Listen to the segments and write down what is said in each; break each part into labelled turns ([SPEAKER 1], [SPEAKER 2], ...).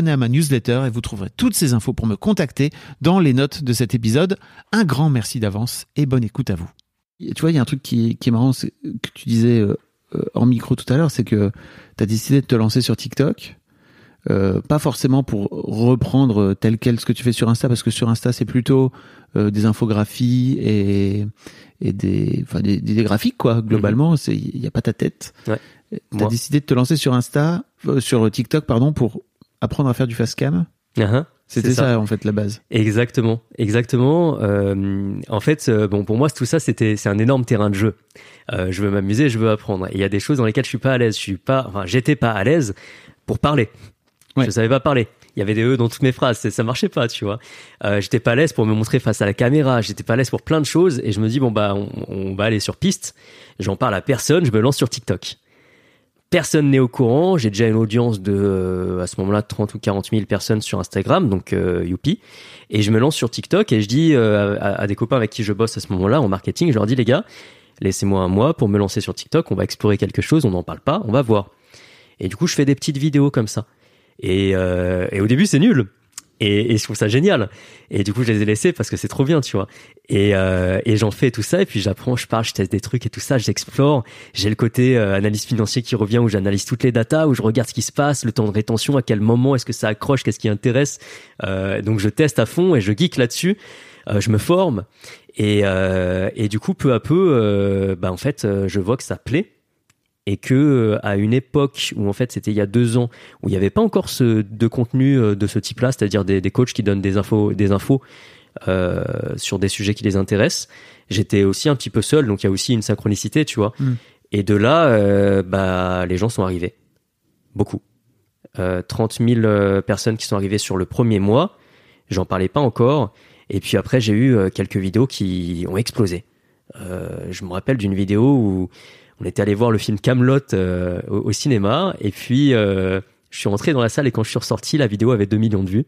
[SPEAKER 1] à ma newsletter et vous trouverez toutes ces infos pour me contacter dans les notes de cet épisode. Un grand merci d'avance et bonne écoute à vous. tu vois, il y a un truc qui, est marrant, que tu disais euh, euh, en micro tout à l'heure, c'est que tu as décidé de te lancer sur TikTok. Euh, pas forcément pour reprendre tel quel ce que tu fais sur Insta, parce que sur Insta c'est plutôt des infographies et, et des, enfin des, des, graphiques quoi. Globalement, c'est il n'y a pas ta tête. Ouais. T'as décidé de te lancer sur Insta, sur TikTok pardon, pour apprendre à faire du fast cam.
[SPEAKER 2] Uh-huh.
[SPEAKER 1] c'était ça. en fait la base.
[SPEAKER 2] Exactement, exactement. Euh, en fait, euh, bon pour moi tout ça c'était c'est un énorme terrain de jeu. Euh, je veux m'amuser, je veux apprendre. il y a des choses dans lesquelles je suis pas à l'aise. Je suis pas, enfin j'étais pas à l'aise pour parler. Ouais. Je savais pas parler. Il y avait des e dans toutes mes phrases, ça marchait pas, tu vois. J'étais pas à l'aise pour me montrer face à la caméra, j'étais pas à l'aise pour plein de choses et je me dis bon bah on, on va aller sur piste. J'en parle à personne, je me lance sur TikTok personne n'est au courant. J'ai déjà une audience de, euh, à ce moment-là, 30 ou 40 000 personnes sur Instagram, donc euh, youpi. Et je me lance sur TikTok et je dis euh, à, des copains avec qui je bosse à ce moment-là en marketing, je leur dis les gars, laissez-moi un mois pour me lancer sur TikTok, on va explorer quelque chose, on n'en parle pas, on va voir. Et du coup, je fais des petites vidéos comme ça. Et, et au début, c'est nul. Et, et, je trouve ça génial. Et du coup, je les ai laissés parce que c'est trop bien, tu vois. Et, euh, et j'en fais tout ça. Et puis j'apprends, je parle, je teste des trucs et tout ça. J'explore. J'ai le côté euh, analyse financier qui revient où j'analyse toutes les datas, où je regarde ce qui se passe, le temps de rétention, à quel moment est-ce que ça accroche, qu'est-ce qui intéresse. Euh, donc je teste à fond et je geek là-dessus. Euh, je me forme. Et, euh, et du coup, peu à peu, bah en fait, je vois que ça plaît et que euh, à une époque où en fait c'était il y a deux ans où il n'y avait pas encore ce de contenu euh, de ce type-là, c'est-à-dire des, des, coachs qui donnent des infos, des infos euh, sur des sujets qui les intéressent, j'étais aussi un petit peu seul, donc il y a aussi une synchronicité, tu vois. Mm. Et de là, euh, bah les gens sont arrivés, beaucoup, euh, 30 000 personnes qui sont arrivées sur le premier mois. J'en parlais pas encore, et puis après j'ai eu quelques vidéos qui ont explosé. Je me rappelle d'une vidéo où on était allé voir le film Camelot euh, au, cinéma et puis euh, je suis rentré dans la salle et quand je suis ressorti, la vidéo avait 2 millions de vues.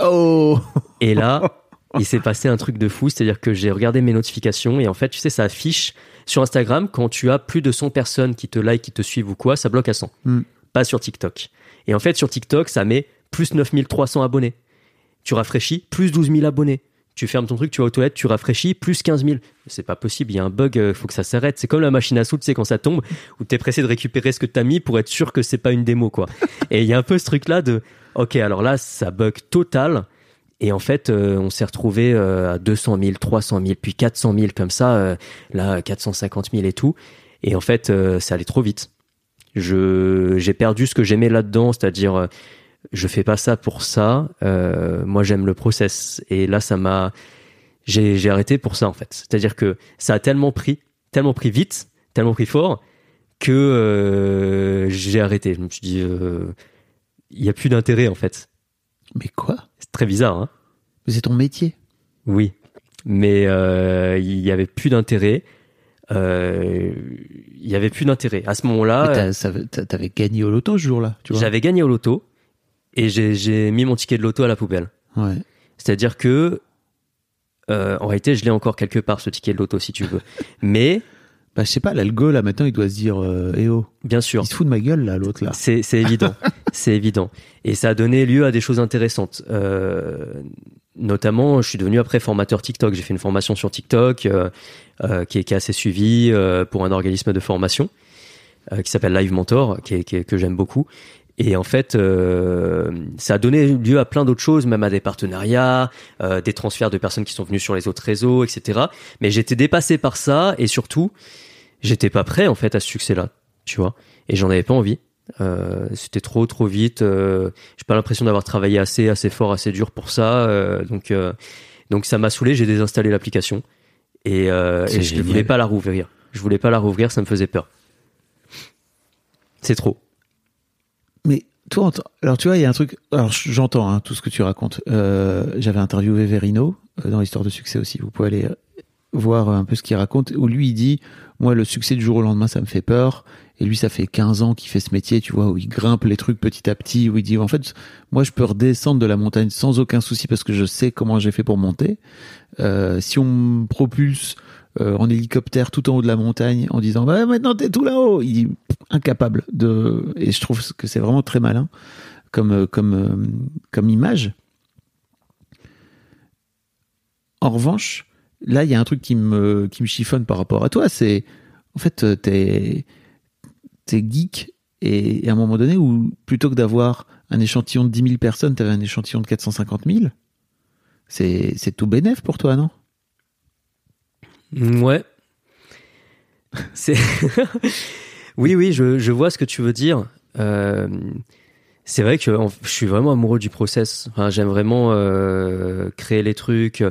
[SPEAKER 1] Oh
[SPEAKER 2] Et là, il s'est passé un truc de fou, c'est-à-dire que j'ai regardé mes notifications et en fait, tu sais, ça affiche sur Instagram quand tu as plus de 100 personnes qui te like, qui te suivent ou quoi, ça bloque à 100. Hmm. Pas sur TikTok. Et en fait, sur TikTok, ça met plus 9300 abonnés. Tu rafraîchis, plus 12 000 abonnés tu fermes ton truc, tu vas aux toilettes, tu rafraîchis, plus 15 000. C'est pas possible, il y a un bug, il euh, faut que ça s'arrête. C'est comme la machine à sous, tu sais, quand ça tombe, où t'es pressé de récupérer ce que t'as mis pour être sûr que c'est pas une démo, quoi. Et il y a un peu ce truc-là de, ok, alors là, ça bug total. Et en fait, euh, on s'est retrouvé euh, à 200 000, 300 000, puis 400 000 comme ça, là, 450 000 et tout. Et en fait, ça allait trop vite. Je j'ai perdu ce que j'aimais là-dedans, c'est-à-dire je fais pas ça pour ça. Euh, moi, j'aime le process. Et là, ça m'a j'ai arrêté pour ça en fait. C'est-à-dire que ça a tellement pris, tellement pris vite, tellement pris fort que euh, j'ai arrêté. Je me suis dit, euh, il y a plus d'intérêt en fait.
[SPEAKER 1] Mais quoi?
[SPEAKER 2] C'est très bizarre, hein
[SPEAKER 1] Mais C'est ton métier.
[SPEAKER 2] Oui, mais euh, il y avait plus d'intérêt. Euh, Il y avait plus d'intérêt à ce moment-là.
[SPEAKER 1] T'avais gagné au loto ce jour-là, tu vois?
[SPEAKER 2] J'avais gagné au loto et j'ai mis mon ticket de loto à la poubelle.
[SPEAKER 1] Ouais.
[SPEAKER 2] C'est-à-dire que euh, en réalité, je l'ai encore quelque part ce ticket de loto si tu veux. Mais
[SPEAKER 1] Bah, je sais pas, là, le go, là, maintenant, il doit se dire, euh, eh oh,
[SPEAKER 2] bien sûr,
[SPEAKER 1] il se fout de ma gueule, là, l'autre, là.
[SPEAKER 2] C'est évident, c'est évident. Et ça a donné lieu à des choses intéressantes. Euh, notamment, je suis devenu après formateur TikTok. J'ai fait une formation sur TikTok qui, est, qui est assez suivie pour un organisme de formation qui s'appelle Live Mentor, qui est, qui est- que j'aime beaucoup. Et en fait, euh, ça a donné lieu à plein d'autres choses, même à des partenariats, euh, des transferts de personnes qui sont venues sur les autres réseaux, etc. Mais j'étais dépassé par ça et surtout, j'étais pas prêt en fait à ce succès-là, tu vois. Et j'en avais pas envie. Euh, c'était trop trop vite. Euh, j'ai pas l'impression d'avoir travaillé assez assez fort, assez dur pour ça. Euh, donc euh, donc ça m'a saoulé. J'ai désinstallé l'application et, euh, et je ne voulais pas la rouvrir. Je voulais pas la rouvrir, ça me faisait peur. C'est trop.
[SPEAKER 1] Mais toi, alors tu vois, il y a un truc. Alors j'entends hein, tout ce que tu racontes. Euh, J'avais interviewé Verino euh, dans l'histoire de succès aussi. Vous pouvez aller euh, voir un peu ce qu'il raconte. Où lui, il dit Moi, le succès du jour au lendemain, ça me fait peur. Et lui, ça fait 15 ans qu'il fait ce métier, tu vois, où il grimpe les trucs petit à petit, où il dit En fait, moi, je peux redescendre de la montagne sans aucun souci parce que je sais comment j'ai fait pour monter. Euh, si on me propulse euh, en hélicoptère tout en haut de la montagne en disant bah maintenant t'es tout là-haut. Il dit incapable de et je trouve que c'est vraiment très malin comme euh, comme euh, comme image. En revanche là il y a un truc qui me qui me chiffonne par rapport à toi c'est en fait t'es t'es geek et, à un moment donné où plutôt que d'avoir un échantillon de 10 000 personnes t'avais un échantillon de 450 000 c'est tout bénef pour toi non?
[SPEAKER 2] Ouais. C'est. oui, oui, je, vois ce que tu veux dire. Euh, c'est vrai que je suis vraiment amoureux du process. Enfin, j'aime vraiment euh, créer les trucs.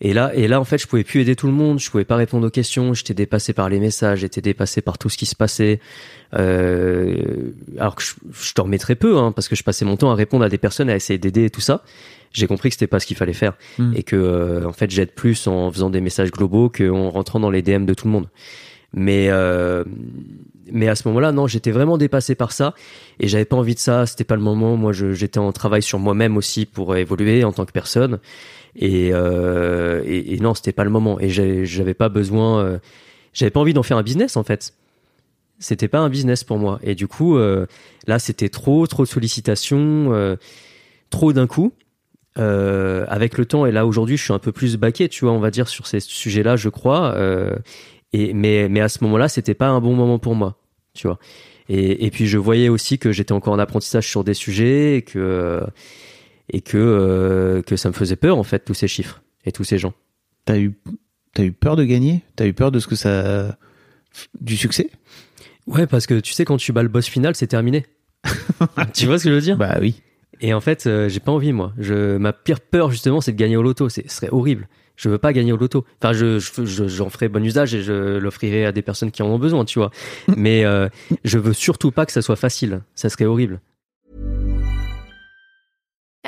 [SPEAKER 2] Et là, et là, en fait, je pouvais plus aider tout le monde. Je pouvais pas répondre aux questions. J'étais dépassé par les messages. J'étais dépassé par tout ce qui se passait. Euh, alors que je, je dormais très peu, hein, parce que je passais mon temps à répondre à des personnes, à essayer d'aider et tout ça. J'ai compris que c'était pas ce qu'il fallait faire
[SPEAKER 1] Hmm.
[SPEAKER 2] et que euh, en fait j'aide plus en faisant des messages globaux qu'en rentrant dans les DM de tout le monde. Mais euh, mais à ce moment-là, non, j'étais vraiment dépassé par ça et j'avais pas envie de ça. C'était pas le moment. Moi, j'étais en travail sur moi-même aussi pour évoluer en tant que personne. Et euh, et, et non, c'était pas le moment. Et j'avais pas besoin. euh, j'avais pas envie d'en faire un business en fait. C'était pas un business pour moi. Et du coup, euh, là, c'était trop, trop de sollicitations, euh, trop d'un coup. Euh, avec le temps et là aujourd'hui je suis un peu plus baqué tu vois on va dire sur ces sujets là je crois et mais mais à ce moment là c'était pas un bon moment pour moi tu vois et, et puis je voyais aussi que j'étais encore en apprentissage sur des sujets et que et que euh, que ça me faisait peur en fait tous ces chiffres et tous ces gens
[SPEAKER 1] T'as eu, t'as eu peur de gagner? T'as eu peur de ce que ça. du succès?
[SPEAKER 2] Ouais parce que tu sais quand tu bats le boss final c'est terminé tu vois ce que je veux dire?
[SPEAKER 1] Bah oui.
[SPEAKER 2] Et en fait, euh, j'ai pas envie, moi. Je, ma pire peur, justement, c'est de gagner au loto. Ce serait horrible. Je veux pas gagner au loto. Enfin, je, je- je- j'en ferai bon usage et je l'offrirai à des personnes qui en ont besoin, tu vois. Mais euh, je veux surtout pas que ça soit facile. Ça serait horrible.